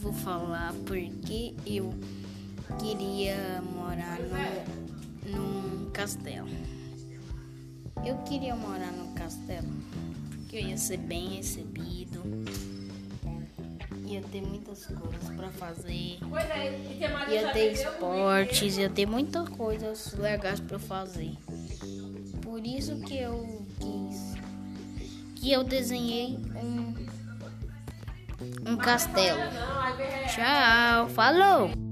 vou falar porque eu queria morar no, num castelo. Eu queria morar no castelo porque eu ia ser bem recebido, ia ter muitas coisas para fazer, ia ter esportes, ia ter muitas coisas legais para fazer. Por isso que eu quis que eu desenhei um um castelo. Tchau, falou!